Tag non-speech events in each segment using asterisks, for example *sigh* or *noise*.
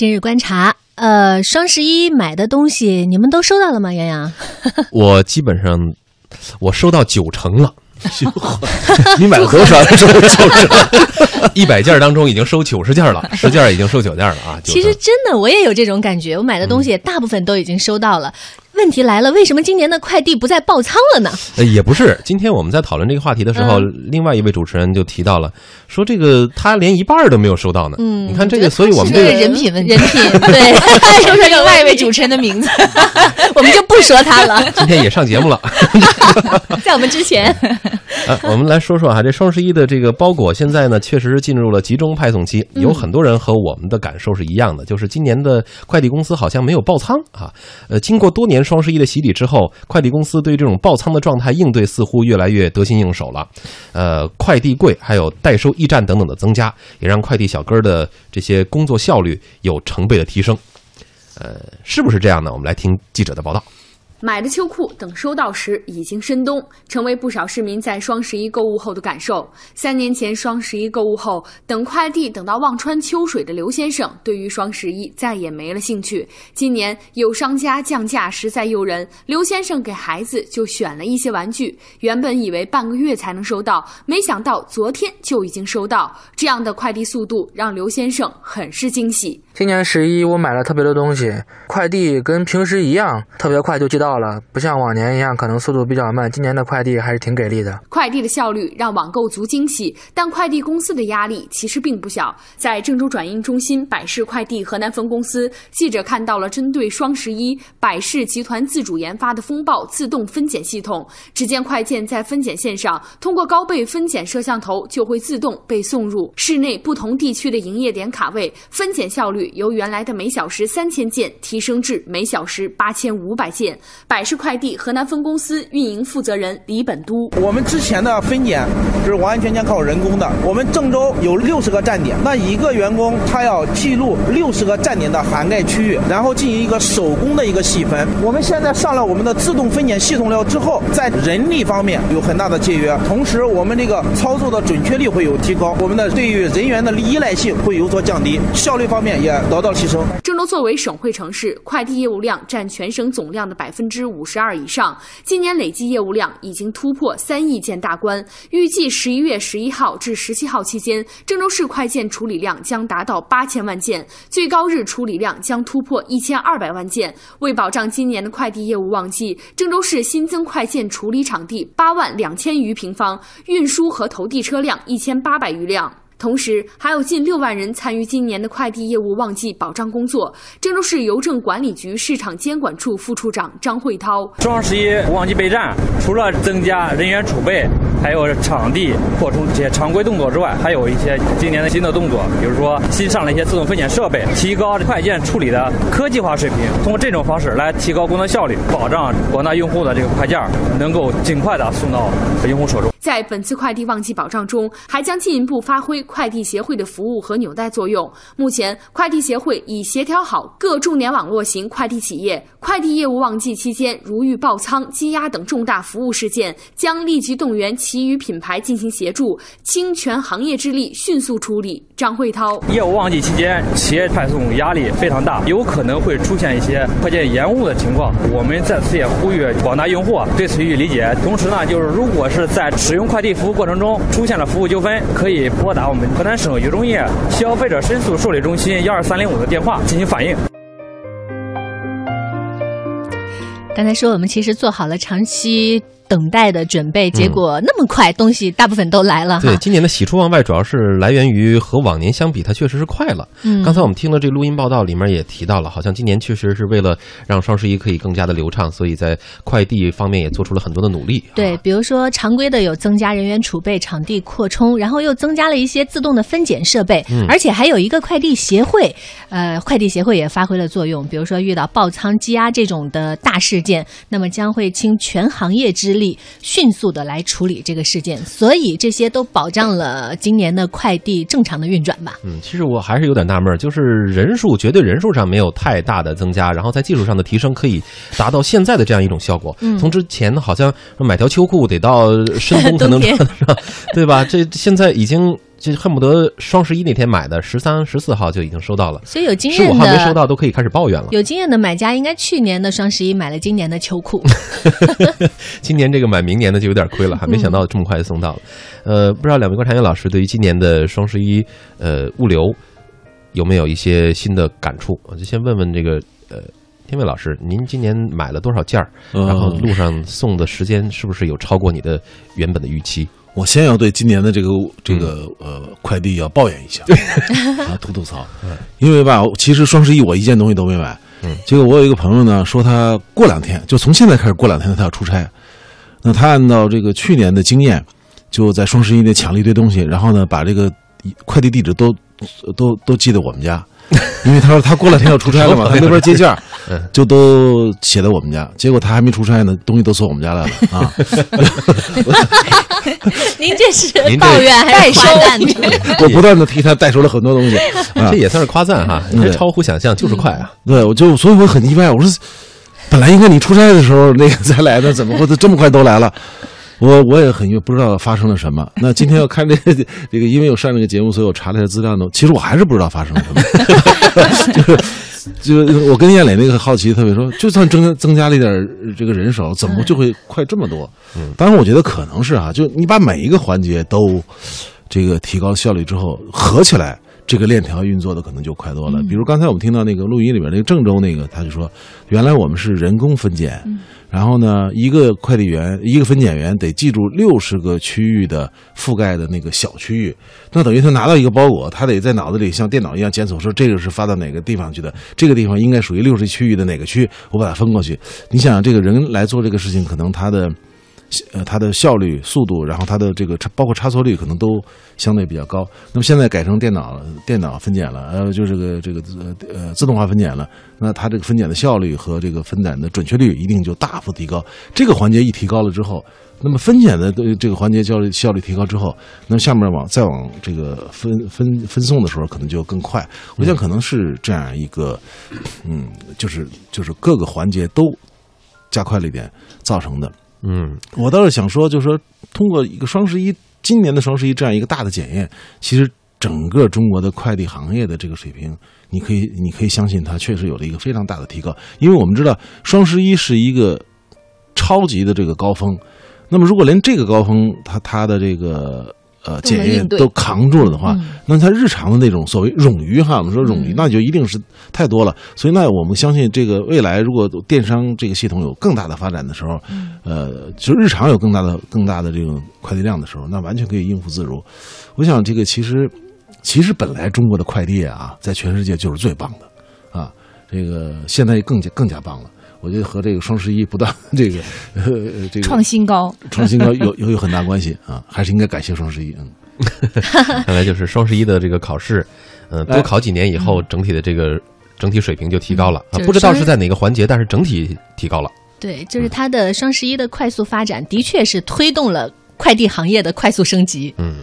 今日观察，呃，双十一买的东西你们都收到了吗？杨洋，*laughs* 我基本上我收到九成了。你买了多少？收九成，一百件当中已经收九十件了，*laughs* 十件已经收九件了啊！其实真的，我也有这种感觉，我买的东西大部分都已经收到了。问题来了，为什么今年的快递不再爆仓了呢？呃，也不是，今天我们在讨论这个话题的时候，另外一位主持人就提到了，说这个他连一半都没有收到呢。嗯，你看这个，所以我们这个人品问题，人品对，*laughs* 说说另外一位主持人的名字，*laughs* 我们就不说他了。*laughs* 今天也上节目了，在我们之前。啊，我们来说说啊，这双十一的这个包裹现在呢，确实是进入了集中派送期，有很多人和我们的感受是一样的，就是今年的快递公司好像没有爆仓啊。呃，经过多年双十一的洗礼之后，快递公司对这种爆仓的状态应对似乎越来越得心应手了。呃，快递柜还有代收驿站等等的增加，也让快递小哥的这些工作效率有成倍的提升。呃，是不是这样呢？我们来听记者的报道。买的秋裤等收到时已经深冬，成为不少市民在双十一购物后的感受。三年前双十一购物后，等快递等到望穿秋水的刘先生，对于双十一再也没了兴趣。今年有商家降价实在诱人，刘先生给孩子就选了一些玩具。原本以为半个月才能收到，没想到昨天就已经收到。这样的快递速度让刘先生很是惊喜。今年十一我买了特别多东西，快递跟平时一样，特别快就寄到。到了，不像往年一样，可能速度比较慢。今年的快递还是挺给力的。快递的效率让网购族惊喜，但快递公司的压力其实并不小。在郑州转运中心百世快递河南分公司，记者看到了针对双十一百世集团自主研发的风暴自动分拣系统。只见快件在分拣线上，通过高倍分拣摄像头就会自动被送入室内不同地区的营业点卡位，分拣效率由原来的每小时三千件提升至每小时八千五百件。百世快递河南分公司运营负责人李本都，我们之前的分拣是完完全全靠人工的。我们郑州有六十个站点，那一个员工他要记录六十个站点的涵盖区域，然后进行一个手工的一个细分。我们现在上了我们的自动分拣系统了之后，在人力方面有很大的节约，同时我们这个操作的准确率会有提高，我们的对于人员的依赖性会有所降低，效率方面也得到提升。郑州作为省会城市，快递业务量占全省总量的百分。之五十二以上，今年累计业务量已经突破三亿件大关。预计十一月十一号至十七号期间，郑州市快件处理量将达到八千万件，最高日处理量将突破一千二百万件。为保障今年的快递业务旺季，郑州市新增快件处理场地八万两千余平方，运输和投递车辆一千八百余辆。同时，还有近六万人参与今年的快递业务旺季保障工作。郑州市邮政管理局市场监管处副处长张慧涛：双十一旺季备战，除了增加人员储备，还有场地扩充这些常规动作之外，还有一些今年的新的动作，比如说新上了一些自动分拣设备，提高快件处理的科技化水平。通过这种方式来提高工作效率，保障广大用户的这个快件能够尽快的送到用户手中。在本次快递旺季保障中，还将进一步发挥快递协会的服务和纽带作用。目前，快递协会已协调好各重点网络型快递企业，快递业务旺季期间如遇爆仓、积压等重大服务事件，将立即动员其余品牌进行协助，倾全行业之力迅速处理。张慧涛：业务旺季期间，企业派送压力非常大，有可能会出现一些快件延误的情况。我们在此也呼吁广大用户对此予以理解。同时呢，就是如果是在使用快递服务过程中出现了服务纠纷，可以拨打我们河南省邮政业消费者申诉受理中心幺二三零五的电话进行反映。刚才说我们其实做好了长期。等待的准备，结果那么快，东西大部分都来了。对，今年的喜出望外，主要是来源于和往年相比，它确实是快了。嗯，刚才我们听了这录音报道，里面也提到了，好像今年确实是为了让双十一可以更加的流畅，所以在快递方面也做出了很多的努力。对，比如说常规的有增加人员储备、场地扩充，然后又增加了一些自动的分拣设备，而且还有一个快递协会，呃，快递协会也发挥了作用。比如说遇到爆仓积压这种的大事件，那么将会倾全行业之力。力迅速的来处理这个事件，所以这些都保障了今年的快递正常的运转吧。嗯，其实我还是有点纳闷，就是人数绝对人数上没有太大的增加，然后在技术上的提升可以达到现在的这样一种效果。嗯，从之前好像买条秋裤得到深 *laughs* 冬才能穿得上，对吧？这现在已经。就恨不得双十一那天买的，十三、十四号就已经收到了，所以有经验十五验号没收到都可以开始抱怨了。有经验的买家应该去年的双十一买了今年的秋裤。*laughs* 今年这个买明年的就有点亏了，*laughs* 哈没想到这么快就送到了。呃，不知道两位观察员老师对于今年的双十一呃物流有没有一些新的感触？我就先问问这个呃天伟老师，您今年买了多少件儿？呃然后路上送的时间是不是有超过你的原本的预期？我先要对今年的这个这个呃快递要抱怨一下，啊，吐吐槽，*laughs* 因为吧，其实双十一我一件东西都没买，嗯，结果我有一个朋友呢，说他过两天，就从现在开始过两天他要出差，那他按照这个去年的经验，就在双十一那抢了一堆东西，然后呢，把这个快递地址都都都寄到我们家，因为他说他过两天要出差了嘛，他那边接件儿嗯就都写在我们家，结果他还没出差呢，东西都送我们家来了啊。*laughs* 您这是您这抱怨还是夸赞？我不断的替他代收了很多东西，啊这，也算是夸赞哈，嗯这超乎想象，就是快啊！对，我就所以我很意外，我说本来应该你出差的时候那个才来的，怎么会这么快都来了？我我也很不知道发生了什么。那今天要看这个 *laughs* 这个，因为我上这个节目，所以我查了一下资料呢。其实我还是不知道发生了什么，*laughs* 就是就我跟燕磊那个好奇特别说，就算增增加了一点这个人手，怎么就会快这么多？嗯，当然我觉得可能是啊，就你把每一个环节都这个提高效率之后，合起来。这个链条运作的可能就快多了。比如刚才我们听到那个录音里边那个郑州那个，他就说，原来我们是人工分拣，然后呢，一个快递员、一个分拣员得记住六十个区域的覆盖的那个小区域，那等于他拿到一个包裹，他得在脑子里像电脑一样检索，说这个是发到哪个地方去的，这个地方应该属于六十区域的哪个区，我把它分过去。你想想，这个人来做这个事情，可能他的。呃，它的效率、速度，然后它的这个包括差错率可能都相对比较高。那么现在改成电脑电脑分拣了，呃，就这个这个呃呃自动化分拣了，那它这个分拣的效率和这个分拣的准确率一定就大幅提高。这个环节一提高了之后，那么分拣的这个环节效率效率提高之后，那下面往再往这个分分分送的时候可能就更快。我想可能是这样一个，嗯，就是就是各个环节都加快了一点造成的。嗯，我倒是想说，就是说，通过一个双十一，今年的双十一这样一个大的检验，其实整个中国的快递行业的这个水平，你可以你可以相信它确实有了一个非常大的提高，因为我们知道双十一是一个超级的这个高峰，那么如果连这个高峰它它的这个呃检验都扛住了的话，嗯那它日常的那种所谓冗余哈，我们说冗余，那就一定是太多了。所以那我们相信，这个未来如果电商这个系统有更大的发展的时候，呃，就日常有更大的更大的这种快递量的时候，那完全可以应付自如。我想这个其实其实本来中国的快递啊，在全世界就是最棒的啊，这个现在更加更加棒了。我觉得和这个双十一不断这个呃这个创新高，创新高有有有很大关系啊，还是应该感谢双十一。嗯。*laughs* 看来就是双十一的这个考试，嗯、多哎考几年以后，整体的这个整体水平就提高了啊。不知道是在哪个环节，但是整体提高了。对，就是它的双十一的快速发展，的确是推动了快递行业的快速升级。嗯，哎，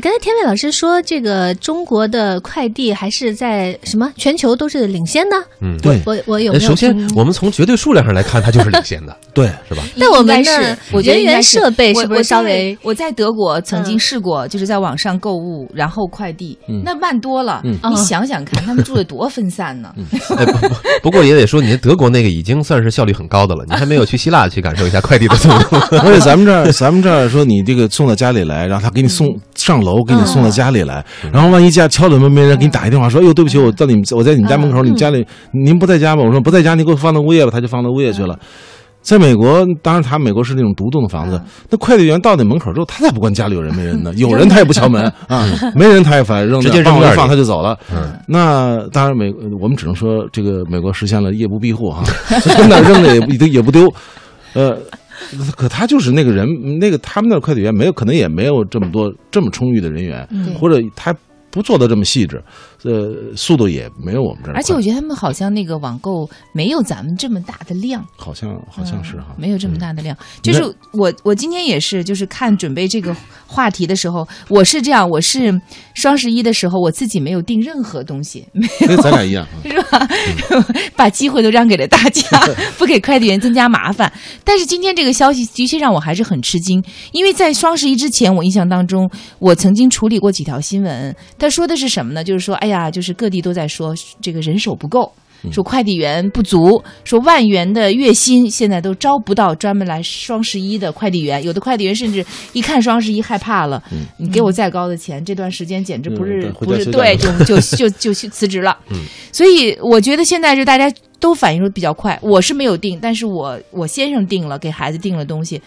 刚才天伟老师说，这个中国的快递还是在什么全球都是领先的。嗯，对我我有首先，我们从绝对数量上来看，它就是领先的，*laughs* 对，是吧？但我们的是我觉得人员应该设备我是不是稍微我在德国曾经嗯试过，就是在网上购物，然后快递，嗯那慢多了。嗯你想想看，他们住的多分散呢。*laughs* 哎，不不，不过也得说，你德国那个已经算是效率很高的了，你还没有去希腊去感受一下快递的速度。*laughs* 而且咱们这儿，咱们这儿说你这个送到家里来，然后他给你送上楼，给你送到家里来，然后万一家敲了门没人，给你打一电话说，哎呦，对不起，我到你们，我在你们家门口，你们家里您不在家吗？我说不在家，你给我放到物业吧，他就放到物业去了。在美国，当然他美国是那种独栋的房子，那快递员到你门口之后，他才不管家里有人没人呢，*laughs* 有人他也不敲门啊，没人他也反正扔直接那放放扔院里他就走了。嗯，那当然美，我们只能说这个美国实现了夜不闭户哈，扔哪扔的也不也也不丢，呃。*laughs* 可他就是那个人，那个他们那快递员没有，可能也没有这么多这么充裕的人员，对。或者他不做的这么细致，呃，速度也没有我们这儿。而且我觉得他们好像那个网购没有咱们这么大的量，好像好像是哈，没有这么大的量。就是我我今天也是，就是看准备这个话题的时候，我是这样，我是双十一的时候我自己没有订任何东西，*laughs* 没跟咱俩一样，啊是吧？*laughs* 把机会都让给了大家，不给快递员增加麻烦。但是今天这个消息的确让我还是很吃惊，因为在双十一之前，我印象当中，我曾经处理过几条新闻，他说的是什么呢？就是说，哎呀，就是各地都在说这个人手不够。说快递员不足，说万元的月薪现在都招不到专门来双十一的快递员，有的快递员甚至一看双十一害怕了，你给我再高的钱，这段时间简直不是嗯不是对，就就就就去辞职了。所以我觉得现在是大家都反应说比较快，我是没有定，但是我我先生定了，给孩子定了东西。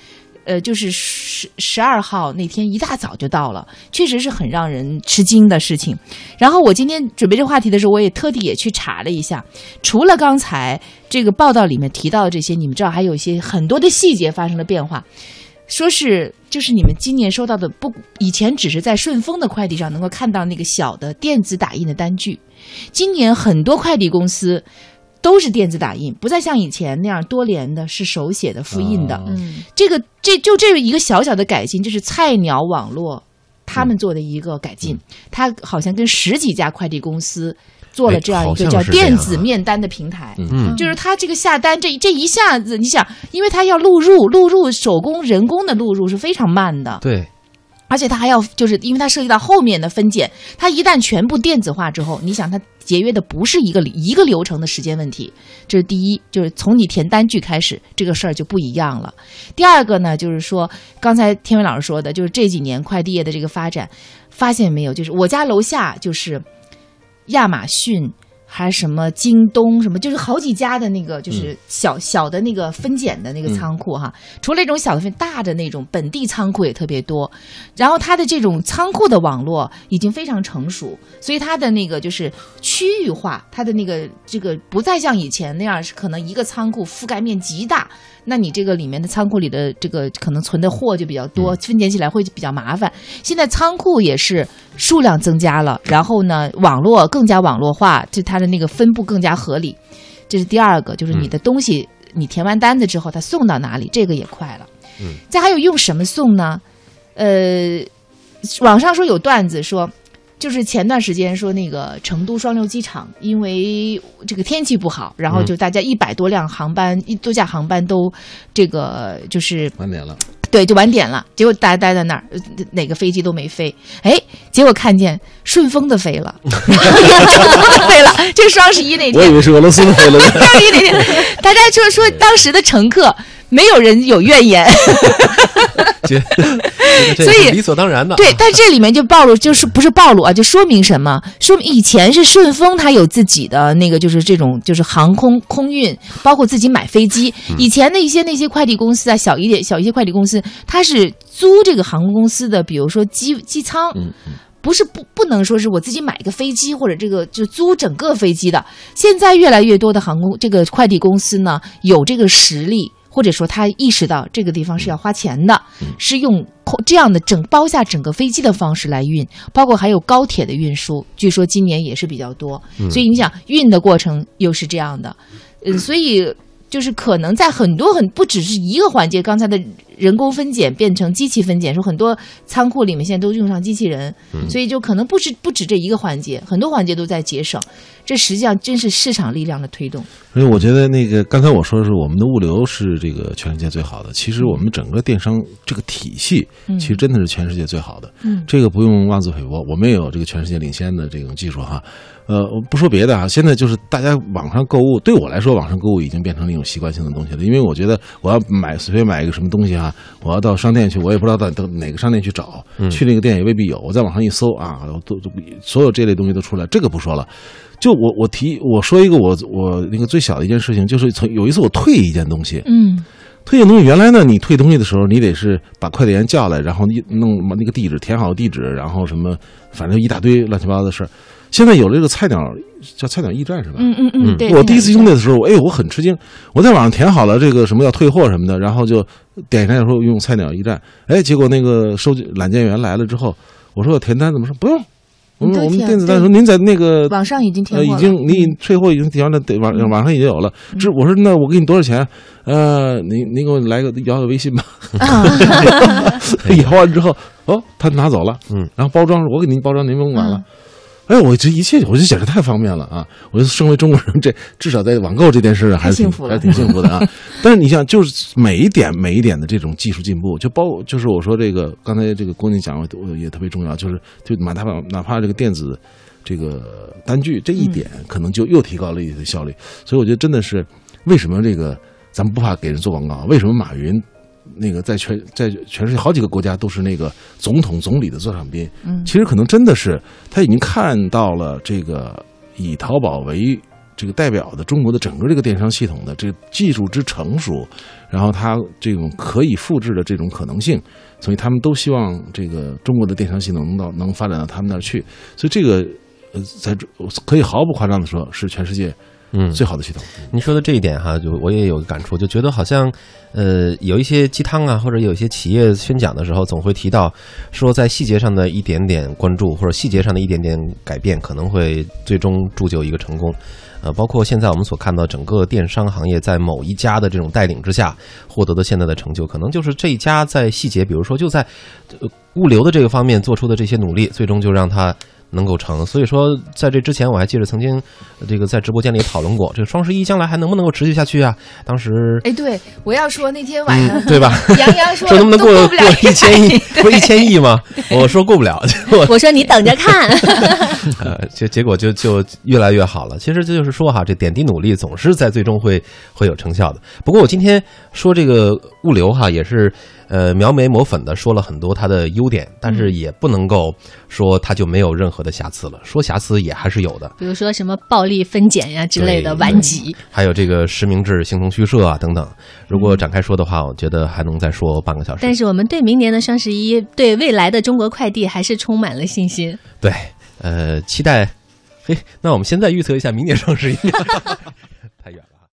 呃，就是十十二号那天一大早就到了，确实是很让人吃惊的事情。然后我今天准备这话题的时候，我也特地也去查了一下，除了刚才这个报道里面提到的这些，你们知道还有一些很多的细节发生了变化。说是就是你们今年收到的不，以前只是在顺丰的快递上能够看到那个小的电子打印的单据，今年很多快递公司都是电子打印，不再像以前那样多联的，是手写的复印的。这个这就这一个小小的改进，这是菜鸟网络他们做的一个改进，他好像跟十几家快递公司做了哎这样一个叫电子面单的平台。嗯。就是他这个下单这这一下子，你想，因为他要录入，录入手工人工的录入是非常慢的，对，而且它还要就是因为它涉及到后面的分拣，它一旦全部电子化之后，你想它节约的不是一个一个流程的时间问题，这是第一，就是从你填单据开始，这个事儿就不一样了。第二个呢，就是说刚才天伟老师说的，就是这几年快递业的这个发展，发现没有，就是我家楼下就是亚马逊。还是什么京东什么，就是好几家的那个，就是小、小的那个分拣的那个仓库哈。除了这种小的分，大的那种本地仓库也特别多。然后它的这种仓库的网络已经非常成熟，所以它的那个就是区域化，它的那个这个不再像以前那样是可能一个仓库覆盖面极大，那你这个里面的仓库里的这个可能存的货就比较多，分拣起来会比较麻烦。现在仓库也是数量增加了，然后呢，网络更加网络化，就它的那个分布更加合理。这是第二个，就是你的东西，你填完单子之后，它送到哪里，这个也快了。嗯，再还有用什么送呢？呃，网上说有段子说，就是前段时间说那个成都双流机场因为这个天气不好，然后就大家一百多辆航班，一多架航班都这个就是晚点了，对，就晚点了。结果大家待在那儿，呃哪个飞机都没飞。哎，结果看见顺丰的飞了，*laughs* 飞了。就双十一那天，我以为是俄罗斯的飞了呢。双十一那天，大家就说当时的乘客没有人有怨言。*laughs* 所以理所当然的。对，但这里面就暴露，就是不是暴露啊，就说明什么？说明以前是顺丰，它有自己的那个，就是这种就是航空空运，包括自己买飞机。以前的一些那些快递公司啊，小一点小一些快递公司，它是租这个航空公司的，比如说机机舱。不是不不能说是我自己买一个飞机或者这个就租整个飞机的。现在越来越多的航空这个快递公司呢，有这个实力，或者说他意识到这个地方是要花钱的，是用这样的整包下整个飞机的方式来运，包括还有高铁的运输，据说今年也是比较多。所以你想运的过程又是这样的，嗯，所以。就是可能在很多很不只是一个环节，刚才的人工分拣变成机器分拣，说很多仓库里面现在都用上机器人，所以就可能不止不止这一个环节，很多环节都在节省。这实际上真是市场力量的推动。所以我觉得那个刚才我说的是我们的物流是这个全世界最好的，其实我们整个电商这个体系，其实真的是全世界最好的。嗯这个不用妄自菲薄，我们也有这个全世界领先的这种技术哈。呃，我不说别的啊，现在就是大家网上购物，对我来说，网上购物已经变成了一种习惯性的东西了。因为我觉得我要买随便买一个什么东西哈，我要到商店去，我也不知道到到哪个商店去找，去那个店也未必有。我在网上一搜啊，都都所有这类东西都出来，这个不说了。就我我提我说一个我我那个最小的一件事情，就是从有一次我退一件东西，嗯退东西，原来呢你退东西的时候，你得是把快递员叫来，然后一弄那个地址填好地址，然后什么反正一大堆乱七八糟的事儿。现在有了这个菜鸟叫菜鸟驿站是吧？嗯嗯嗯，对。我第一次用那的时候，哎，我很吃惊。我在网上填好了这个什么要退货什么的，然后就点开说用菜鸟驿站，哎，结果那个收件揽件员来了之后，我说我填单怎么说不用？我们我们电子单说您在那个网上已经填呃，已经你退货已经填完了，得网网上已经有了。这我说那我给你多少钱？呃，您您给我来个摇个微信吧。*laughs* 啊摇完之后，哦，他拿走了，嗯，然后包装我给您包装，您甭管了。哎，我这一切，我就简直太方便了啊！我就身为中国人，这至少在网购这件事上还是挺幸福了还是挺幸福的啊。*laughs* 但是你想，就是每一点每一点的这种技术进步，就包就是我说这个刚才这个郭宁讲的也特别重要，就是就哪怕哪怕这个电子这个单据这一点，可能就又提高了一些效率。所以我觉得真的是为什么这个咱们不怕给人做广告？为什么马云？那个在全在全世界好几个国家都是那个总统总理的座上宾，嗯。其实可能真的是他已经看到了这个以淘宝为这个代表的中国的整个这个电商系统的这个技术之成熟，然后它这种可以复制的这种可能性，所以他们都希望这个中国的电商系统能到能发展到他们那儿去，所以这个呃，在这可以毫不夸张的说，是全世界嗯，最好的系统。您说的这一点哈，就我也有感触，就觉得好像，呃，有一些鸡汤啊，或者有一些企业宣讲的时候，总会提到说，在细节上的一点点关注，或者细节上的一点点改变，可能会最终铸就一个成功。呃，包括现在我们所看到整个电商行业在某一家的这种带领之下获得的现在的成就，可能就是这一家在细节，比如说就在呃物流的这个方面做出的这些努力，最终就让它能够成。所以说，在这之前，我还记得曾经呃这个在直播间里讨论过，这个双十一将来还能不能够持续下去啊？当时哎，对，我要说那天晚上，嗯，对吧？杨洋说说能不能过过一千亿？*laughs* 不是一千亿吗？我说过不了，我说你等着看，*laughs* 呃，结结果就就越来越好了。其实这就是说哈，这点滴努力总是在最终会会有成效的。不过我今天说这个物流哈，也是呃描眉抹粉的说了很多它的优点，但是也不能够说它就没有任何的瑕疵了。说瑕疵也还是有的，比如说什么暴力分拣呀之类的顽疾。还有这个实名制、形同虚设啊等等。如果展开说的话，我觉得还能再说半个小时。但是我们对明年的双十一，对未来的中国快递还是充满了信心。对，呃，期待。嘿，那我们现在预测一下明年双十一。*laughs*